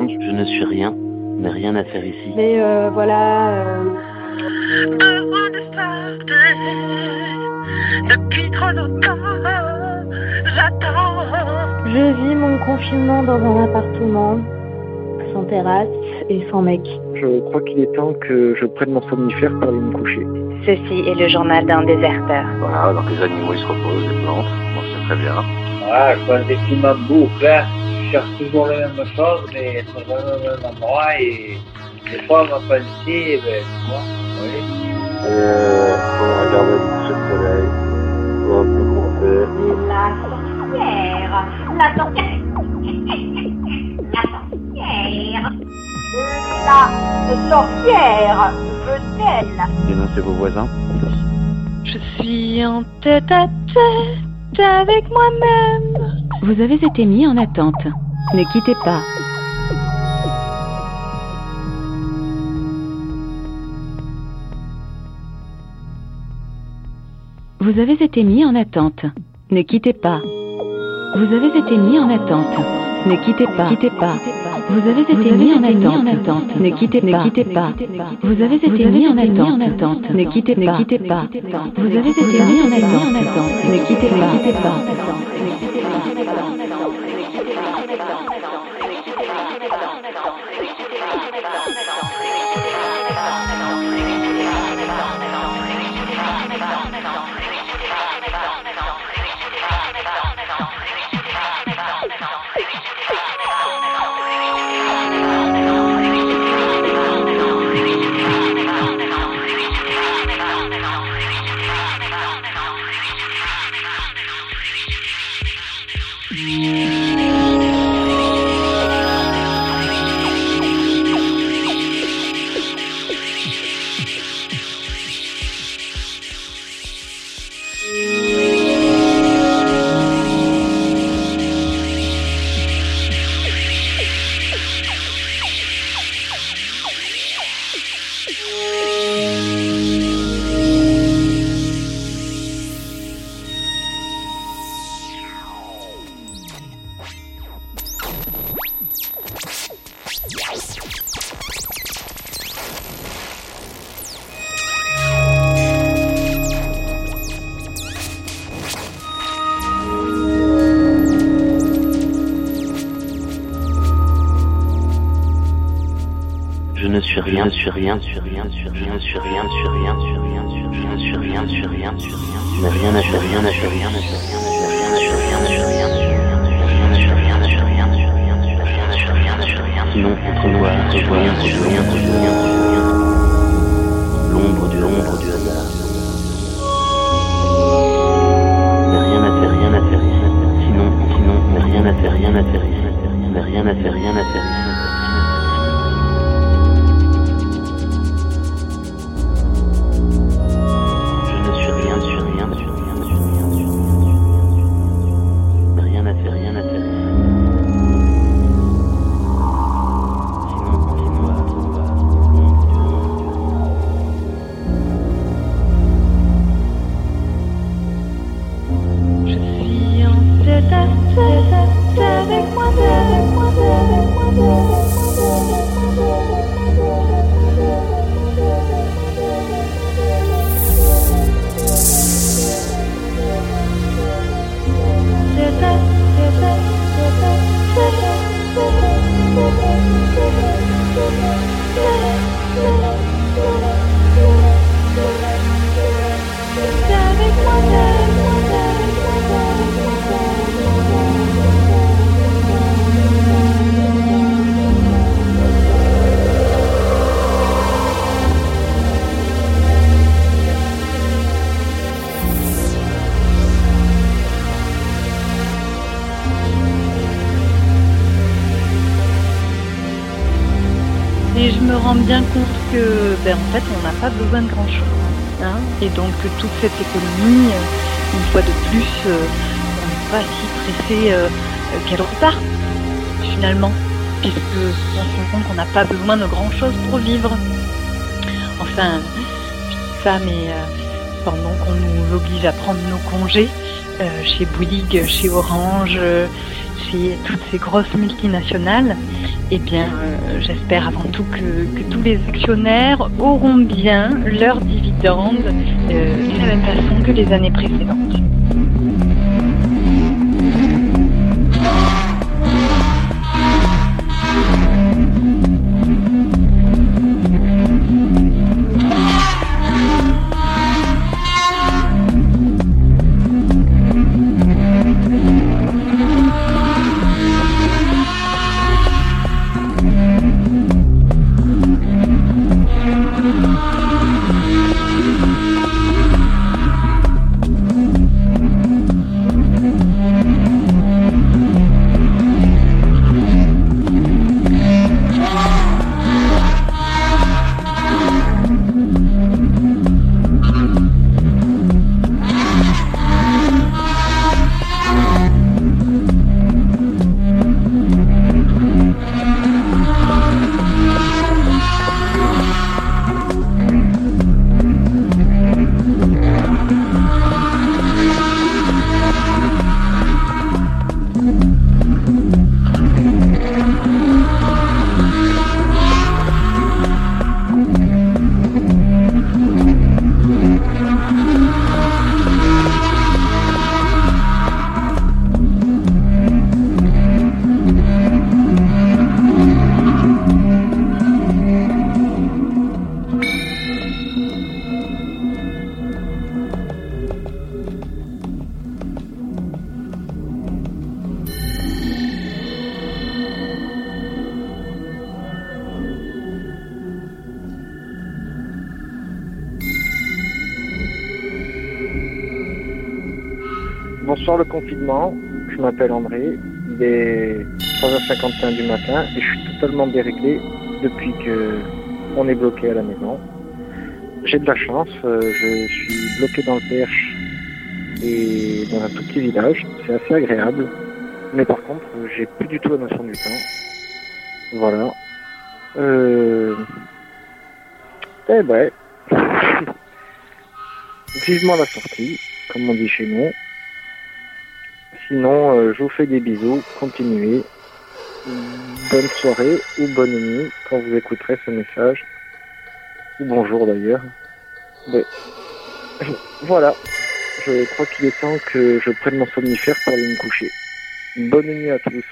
monde, je ne suis rien, mais rien à faire ici. Mais euh, voilà. Euh... Depuis trop longtemps, j'attends. Je vis mon confinement dans un appartement, sans terrasse et sans mec. Qu'il est temps que je prenne mon somnifère pour aller me coucher. Ceci est le journal d'un déserteur. Voilà, donc les animaux ils se reposent, les plantes, bon, c'est très bien. Voilà, quand les climats bouclent, là, je cherche toujours la même chose, mais dans le même endroit, et des fois, ma pensée, ben, tu vois, oui. Euh, on regarde le coucher de soleil, on peut commencer. La sorcière, la sorcière, la sorcière, veut-elle Dénoncez vos voisins. Je suis en tête à tête avec moi-même. Vous avez été mis en attente. Ne quittez pas. Vous avez été mis en attente. Ne quittez pas. Vous avez été mis en attente. Ne quittez pas. Quittez pas. Vous avez été mis en attente. Ne quittez pas. quittez pas. Vous avez été mis en attente. Ne quittez pas. quittez pas. Vous avez été mis en attente. Ne quittez pas. quittez pas. Rien sur rien sur rien sur rien sur rien sur rien sur rien sur rien sur rien sur rien sur rien mais rien n'a fait rien n'a fait rien n'a fait rien sur rien sur rien sur rien sur rien sur rien sur rien sur rien sur rien sur rien sinon contre noir sur rien sur rien sur rien sur rien l'ombre bien compte que, ben, en fait, on n'a pas besoin de grand-chose. Hein et donc, toute cette économie, une fois de plus, euh, on n'est pas si pressé euh, qu'elle repart, finalement, puisque on se rend compte qu'on n'a pas besoin de grand-chose pour vivre. Enfin, ça, mais euh, pendant qu'on nous oblige à prendre nos congés, chez Bouygues, chez Orange, chez toutes ces grosses multinationales, eh bien, euh, j'espère avant tout que, tous les actionnaires auront bien leurs dividendes euh, de la même façon que les années précédentes. Le confinement, je m'appelle André, il est 3h51 du matin et je suis totalement déréglé depuis que on est bloqué à la maison. J'ai de la chance, euh, je suis bloqué dans le Perche et dans un tout petit village, c'est assez agréable, mais par contre j'ai plus du tout la notion du temps. Voilà. Euh... Eh ben, vivement la sortie, comme on dit chez nous. Sinon, euh, je vous fais des bisous, continuez. Bonne soirée ou bonne nuit quand vous écouterez ce message. Ou bonjour d'ailleurs. Voilà, je crois qu'il est temps que je prenne mon somnifère pour aller me coucher. Bonne nuit à tous.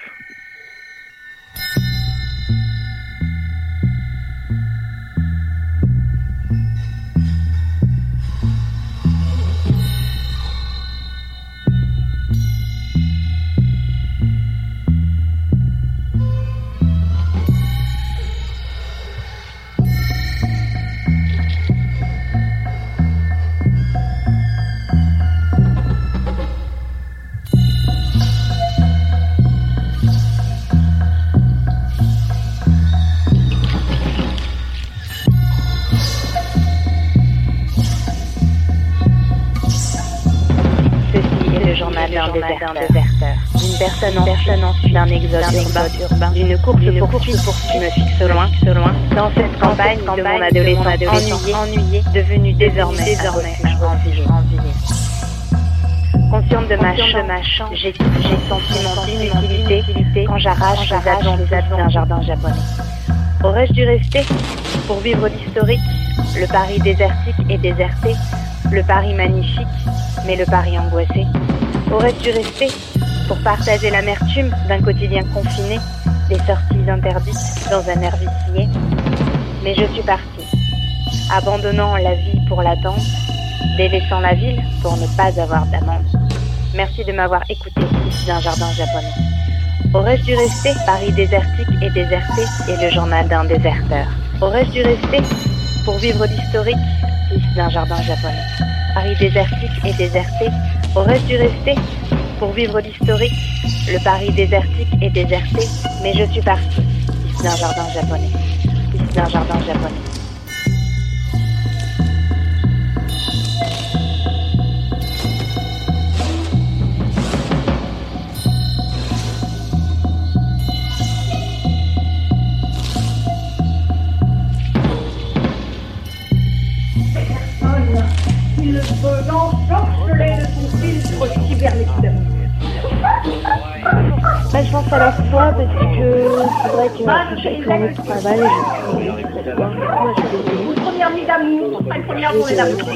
Campagne de mon adolescent ennuyé, ennuyé, devenu désormais, désormais. Consciente de ma chance, j'ai senti mon inutilité quand j'arrache les adventus d'un jardin japonais. Aurais-je dû rester pour vivre l'historique, le Paris désertique et déserté, le Paris magnifique, mais le Paris angoissé? Aurais-je dû rester pour partager l'amertume d'un quotidien confiné, des sorties interdites dans un air vicié? Mais je suis partie, abandonnant la vie pour l'attente, délaissant la ville pour ne pas avoir d'amende. Merci de m'avoir écouté d'un jardin japonais. Aurais-je dû rester Paris désertique et déserté et le journal d'un déserteur. Aurais-je dû rester pour vivre l'historique d'un jardin japonais. Paris désertique et déserté. Aurais-je dû rester pour vivre l'historique, le Paris désertique et déserté, mais je suis partie, ici d'un jardin japonais, d'un jardin japonais. Il peut l'ensorceler de son filtre cybernétique. Je pense à la fois parce que c'est vrai que je suis première nuit d'amour, première d'amour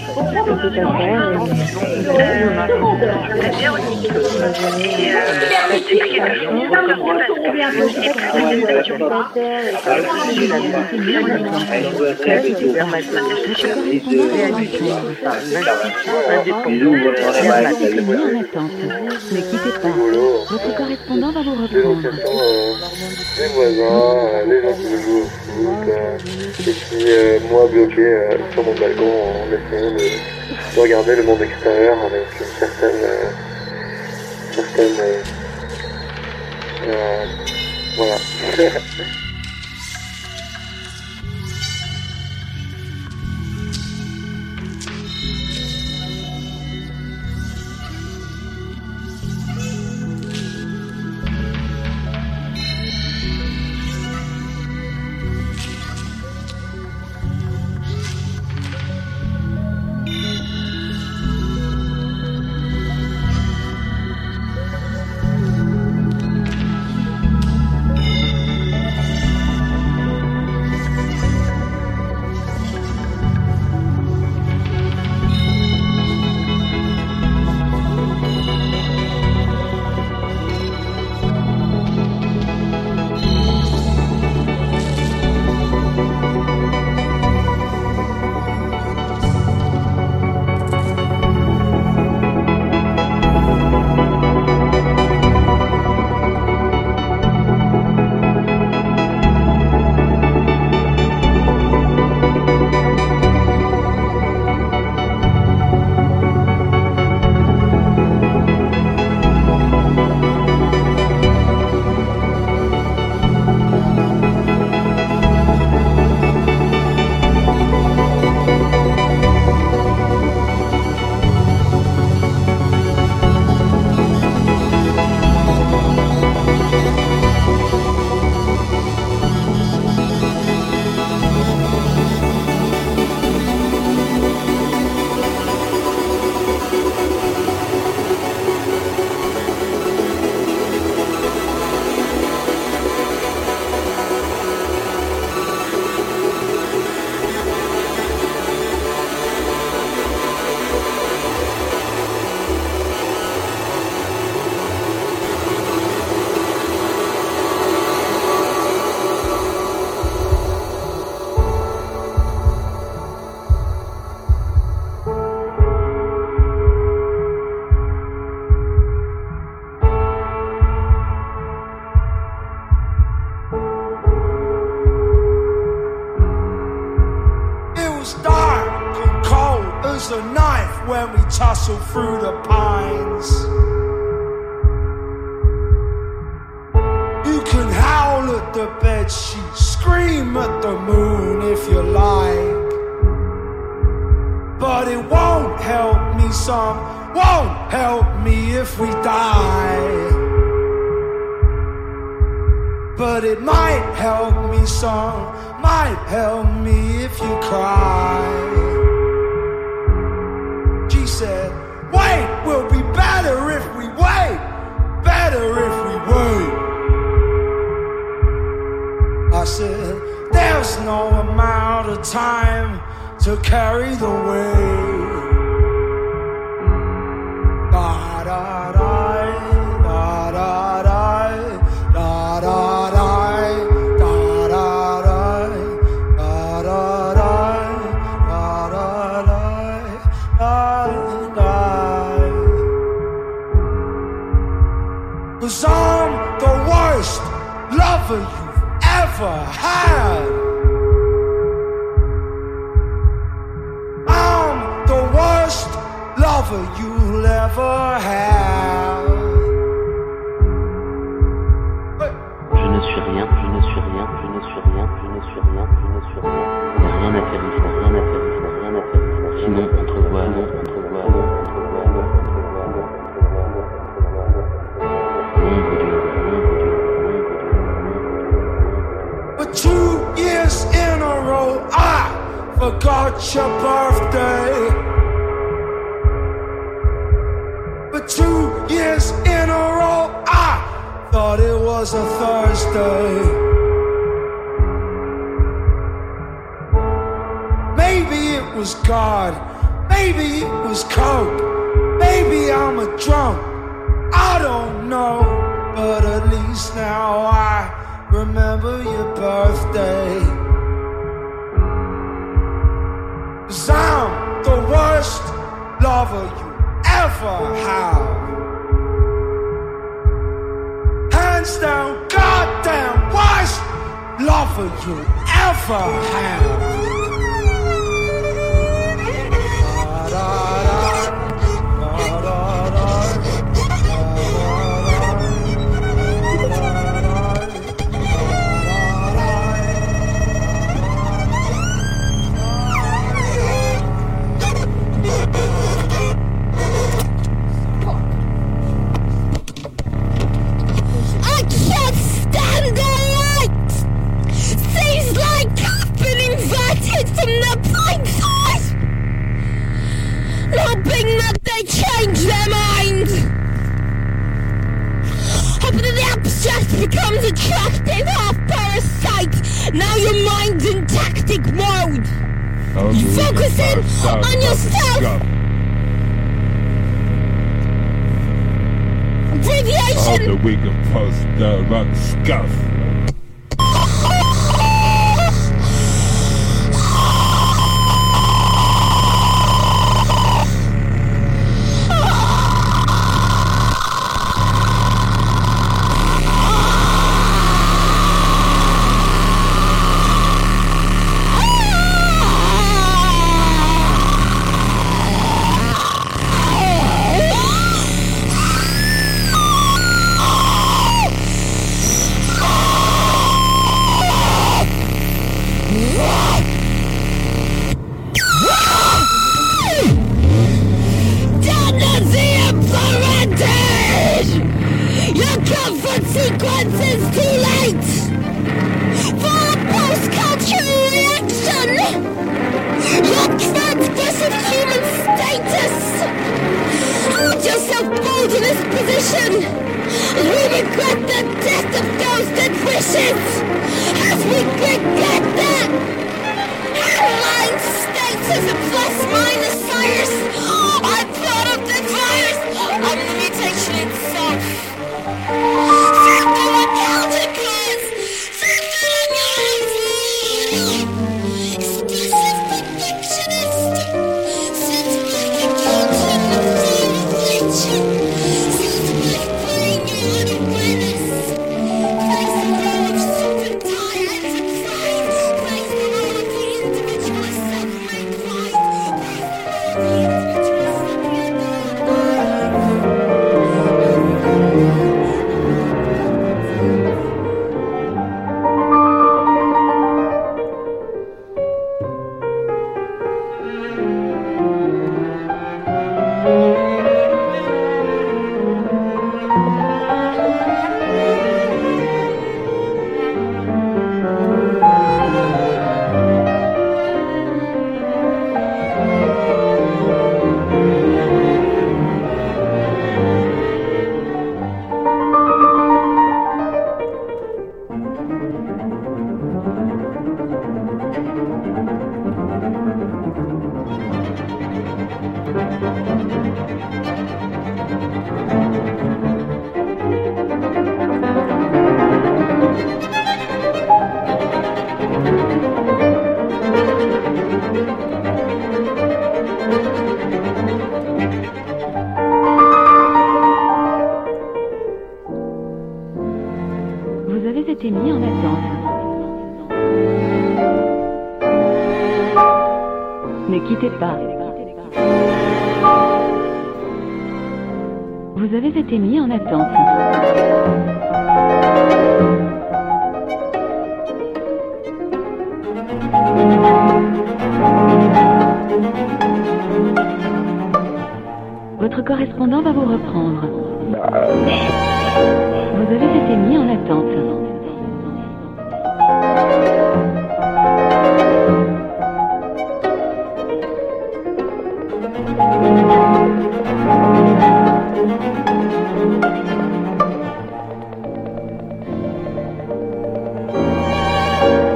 reprendre. Les voisins, les gens qui jouent au foot, euh, et puis euh, moi bloqué euh, sur mon balcon en essayant de, de regarder le monde extérieur avec une certaine... certaine voilà. tussled through the pines. You can howl at the bed sheet, scream at the moon if you like. But it won't help me some, won't help me if we die. But it might help me some, might help me if you cry. Said, There's no amount of time to carry the weight. The worst lover ever have. Je ne suis rien, je ne suis rien, je ne suis rien, je ne suis rien, je ne suis rien. Rien à rien à rien à faire got your birthday. But two years in a row, I thought it was a Thursday. Maybe it was God, maybe it was Coke, maybe I'm a drunk. I don't know, but at least now I remember your birthday. worst lover you ever have. Hands down, goddamn worst lover you ever have.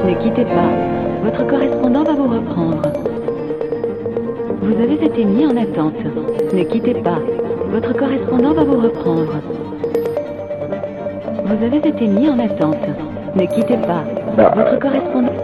Ne quittez pas, votre correspondant va vous reprendre. Vous avez été mis en attente. Ne quittez pas, votre correspondant va vous reprendre. Vous avez été mis en attente. Ne quittez pas, bah, votre euh, correspondant.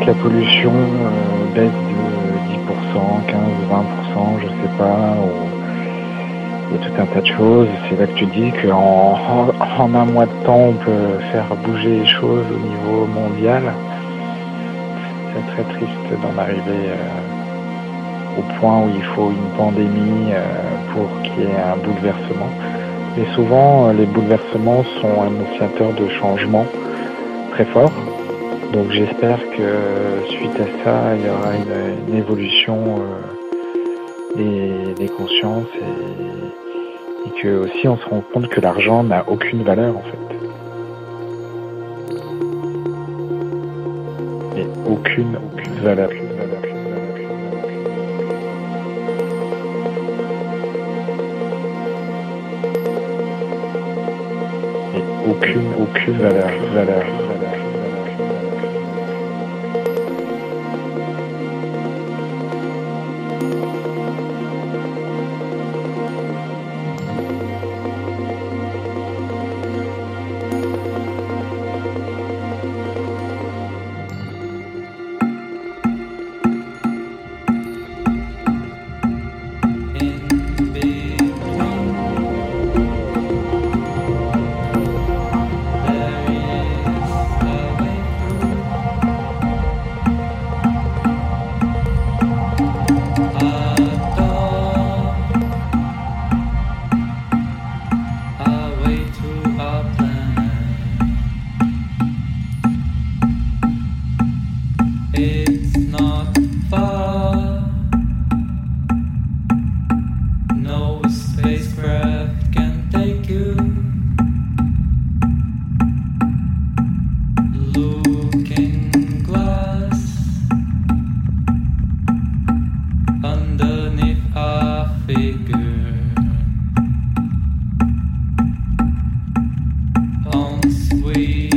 Que la pollution euh, baisse de 10%, 15%, 20%, je sais pas, il y a tout un tas de choses, c'est là que tu dis qu'en en, en un mois de temps, on peut faire bouger les choses au niveau mondial. C'est très triste d'en arriver euh, au point où il faut une pandémie euh, pour qu'il y ait un bouleversement. Mais souvent, les bouleversements sont annonciateurs de changements très forts. Donc j'espère que suite à ça, il y aura une, évolution euh, des, des consciences et, et que aussi on se rend compte que l'argent n'a aucune valeur en fait. Et aucune, aucune valeur. aucune aucune valeur, valeur.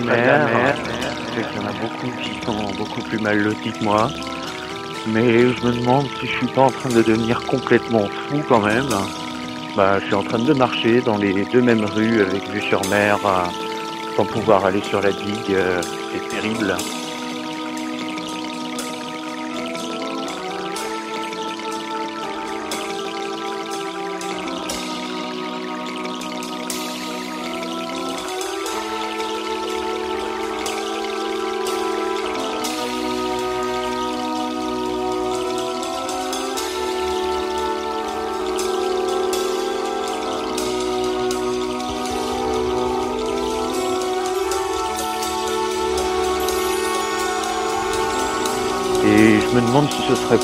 la mer. Je sais qu'il y en a beaucoup qui sont beaucoup plus mal lotis que moi. Mais je me demande si je suis pas en train de devenir complètement fou quand même. Bah, je suis en train de marcher dans les deux mêmes rues avec vue sur mer, euh, sans pouvoir aller sur la digue. euh, C'est terrible.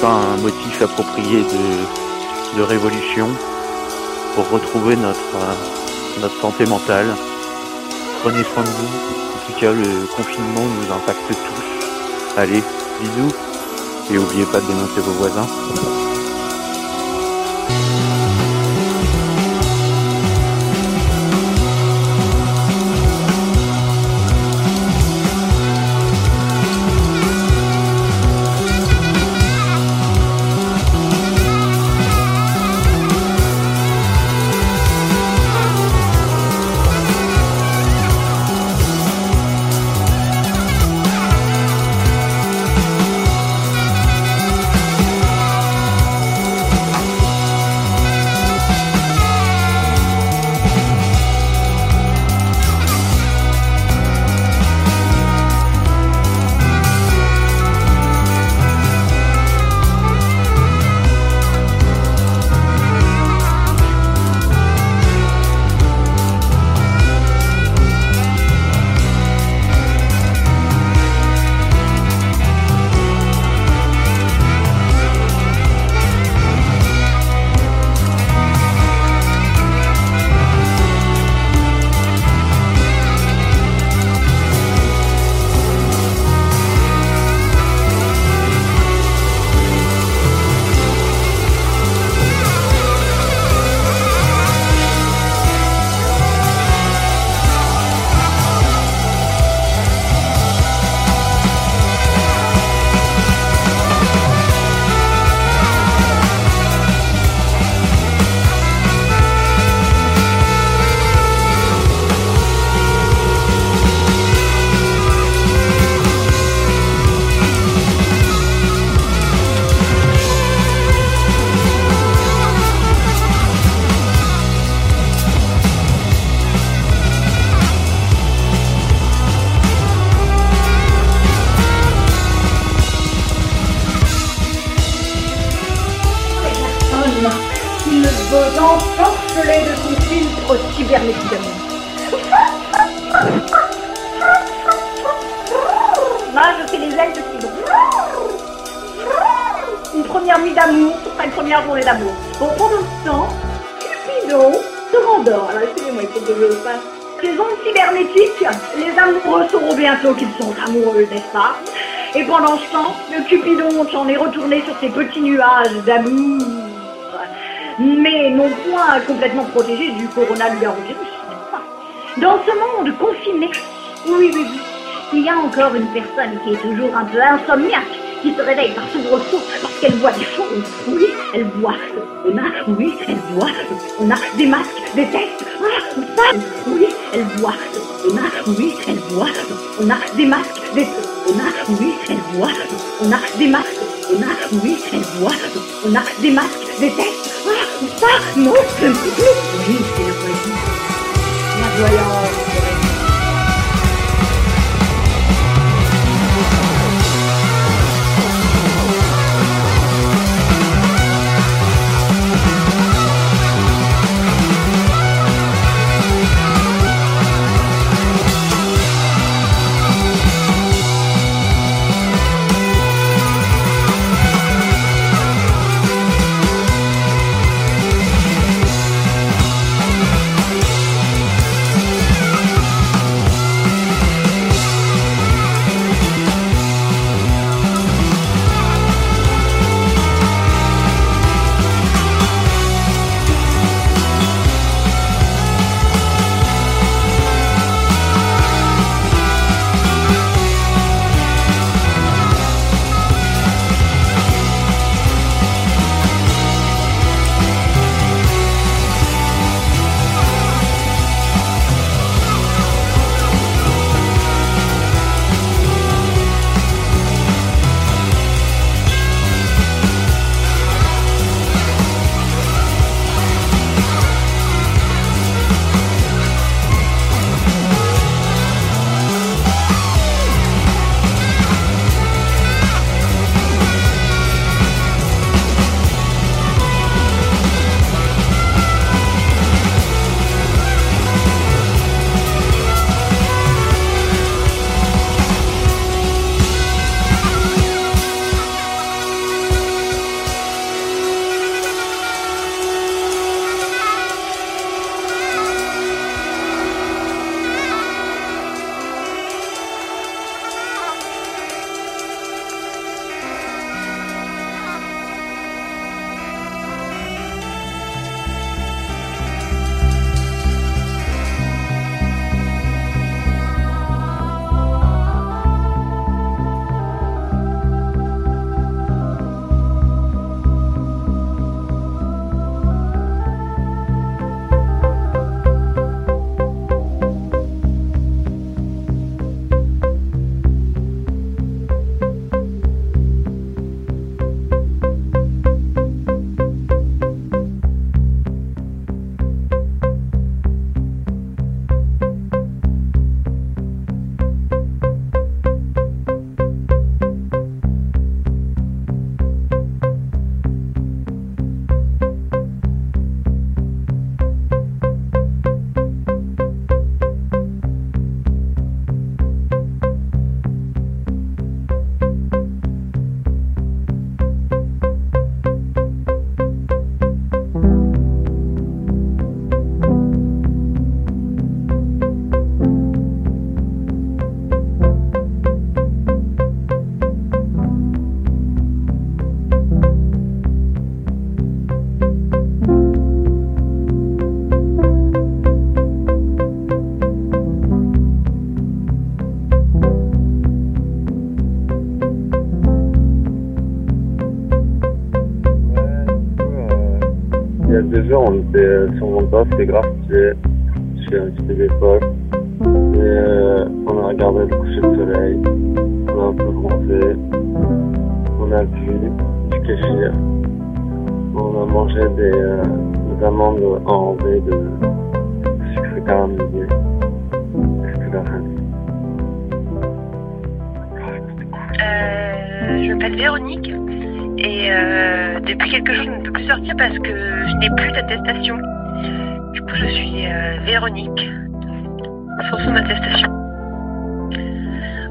Pas un motif approprié de, de révolution pour retrouver notre, euh, notre santé mentale. Prenez soin de vous. En tout cas, le confinement nous impacte tous. Allez, bisous. Et oubliez pas de dénoncer vos voisins. Veut ensorceler de son filtre cybernétiquement. Moi, je fais les ailes de tigre. Une première nuit d'amour, sera une première journée d'amour. Bon, pendant ce temps, Cupidon se rendort. Alors, excusez-moi, il faut que je fasse les ondes cybernétiques. Les amoureux sauront bientôt qu'ils sont amoureux, n'est-ce pas? Et pendant ce temps, le Cupidon s'en est retourné sur ses petits nuages d'amour. Mais non point complètement protégé du coronavirus, Dans ce monde confiné, oui, oui, oui, il y a encore une personne qui est toujours un peu insomniaque, qui se réveille par soubresaut parce qu'elle voit des choses. Oui, elle voit. On a, oui, elle voit. On a des masques, des tests. Ah, ça, oui, elle voit. On a, oui, elle voit. On a des masques, des On a, oui, elle voit. On a des masques. On a, oui, elle voit. On a des masques, des tests. Ah, ça, non, je ne sais plus. Sur mon toit, c'était grave stylé. J'ai un petit des potes. Et euh, on a regardé le coucher de soleil. On a un peu bronzé. On a bu du kéfir. On a mangé des, euh, des amandes enrobées de, de sucre caramélisé. C'était la. Euh, je m'appelle Véronique et euh, depuis quelques jours je ne peux plus sortir parce que je n'ai plus d'attestation. Je suis euh, Véronique sans son attestation.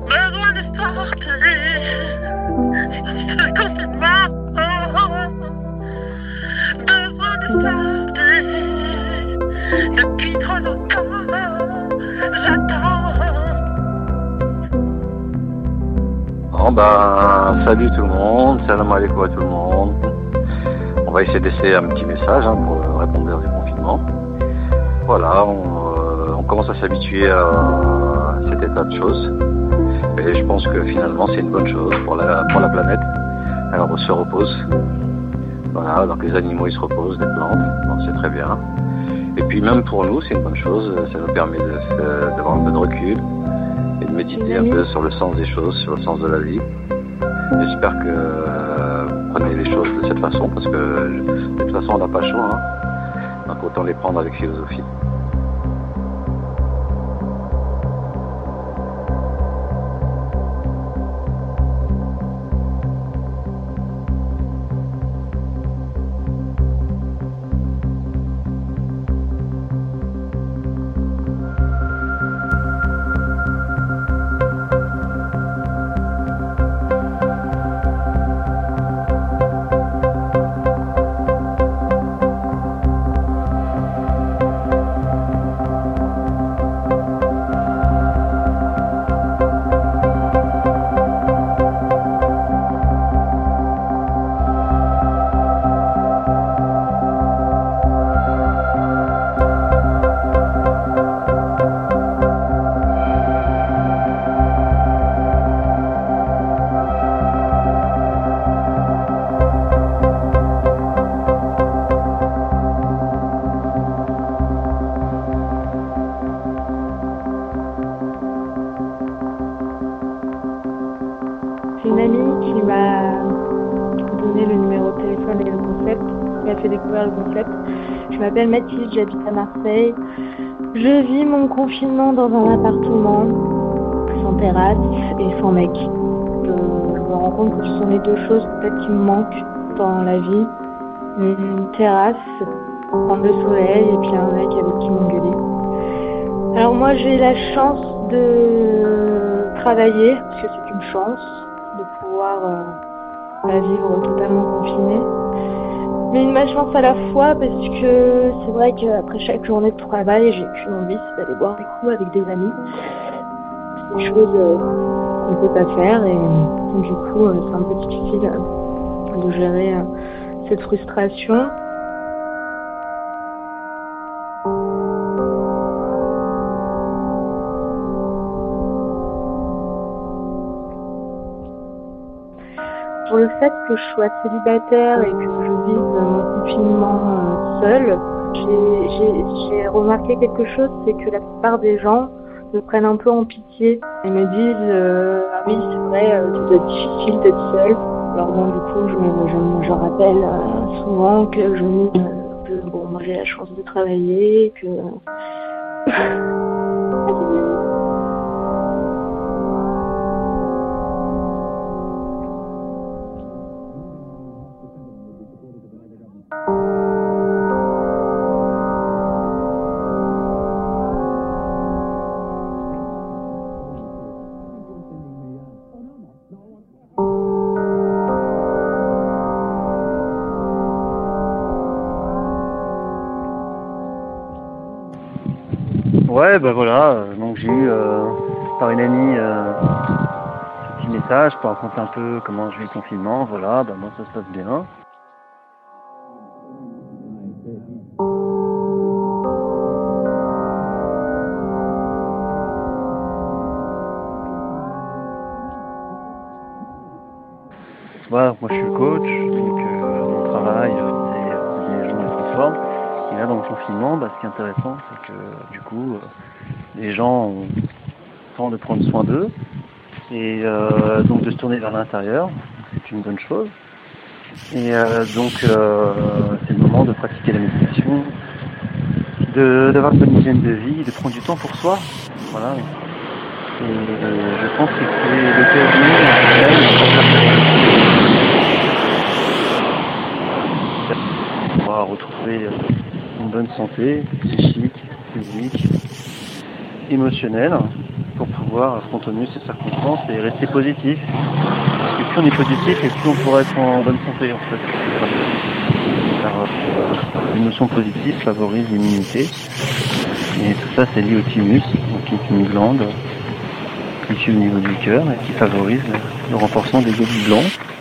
Besoin de sortir, ce confinement. Besoin de sortir depuis trop longtemps. J'attends. Bon ben, salut tout le monde, salam alaikum à tout le monde. On va essayer d'essayer un petit message hein, pour répondre au déconfinement. Voilà, on, euh, on commence à s'habituer à cet état de choses. Et je pense que finalement c'est une bonne chose pour la, pour la planète. Alors on se repose. Voilà, donc les animaux ils se reposent, les plantes, c'est très bien. Et puis même pour nous c'est une bonne chose, ça nous permet d'avoir un peu de recul et de méditer un peu sur le sens des choses, sur le sens de la vie. J'espère que euh, vous prenez les choses de cette façon parce que de toute façon on n'a pas choix. Hein. Donc autant les prendre avec philosophie. M'appelle Mathilde, j'habite à Marseille. Je vis mon confinement dans un appartement sans terrasse et sans mec. Je, je me rends compte que ce sont les deux choses peut-être qui me manquent dans la vie. Une terrasse, prendre le soleil et puis un mec avec qui m'engueuler. Alors moi j'ai la chance de travailler, parce que c'est une chance de pouvoir euh, vivre totalement confiné. Mais une malchance à la fois parce que c'est vrai qu'après chaque journée de travail, j'ai qu'une envie, d'aller boire des coups avec des amis. C'est des choses euh, qu'on ne peut pas faire et du coup euh, c'est un peu difficile euh, de gérer cette frustration. Le fait que je sois célibataire et que je vive mon confinement euh, seule, j'ai- remarqué quelque chose, c'est que la plupart des gens me prennent un peu en pitié et me disent euh, ah oui c'est vrai, euh, être difficile d'être seule. Alors bon du coup je, je, je rappelle euh, souvent que je que bon moi j'ai la chance de travailler, que Ouais, bah voilà, euh, donc j'ai eu euh, par une amie euh, ce petit message pour raconter un peu comment je vis le confinement, voilà, bah moi ça se passe bien. Voilà, moi je suis bah, ce qui est intéressant, c'est que du coup, euh, les gens ont le temps de prendre soin d'eux et euh, donc de se tourner vers l'intérieur. C'est une bonne chose. Et euh, donc, c'est le moment de pratiquer la méditation, d'avoir une bonne hygiène de vie, de prendre du temps pour soi. Voilà. Et je pense que c'est l'occasion pour pouvoir retrouver une bonne santé psychique, physique, émotionnelle, pour pouvoir mieux ces circonstances et rester positif. Parce plus on est positif et plus on pourra être en bonne santé en fait. Car euh, l'émotion positive favorise l'immunité. Et tout ça c'est lié au thymus, qui est une glande située au niveau du cœur et qui favorise le renforcement des globules blancs.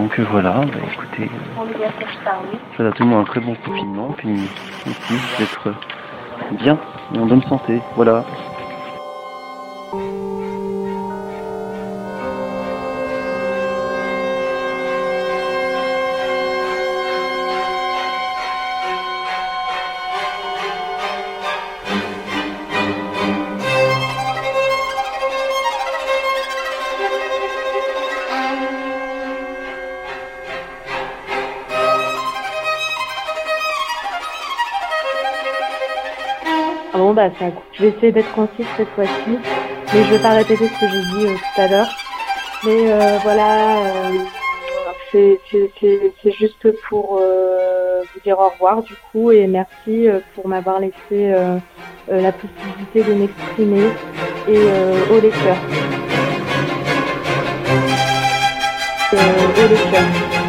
Donc euh, voilà, bah, écoutez, je souhaite à tout le monde un très bon confinement, puis aussi d'être bien et en bonne santé. Voilà. Bah. Je vais essayer d'être concise cette fois-ci, mais je vais pas répéter ce que j'ai dit euh, tout à l'heure. Mais euh, voilà, euh, c'est juste pour vous dire au revoir du coup et merci pour m'avoir laissé la possibilité de m'exprimer et au lecteur. Au lecteur.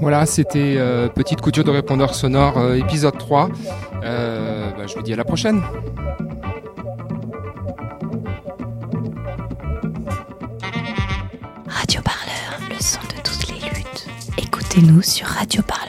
Voilà, c'était euh, Petite couture de répondeur sonore, euh, épisode 3. Euh, bah, je vous dis à la prochaine. nous sur Radio Parleur.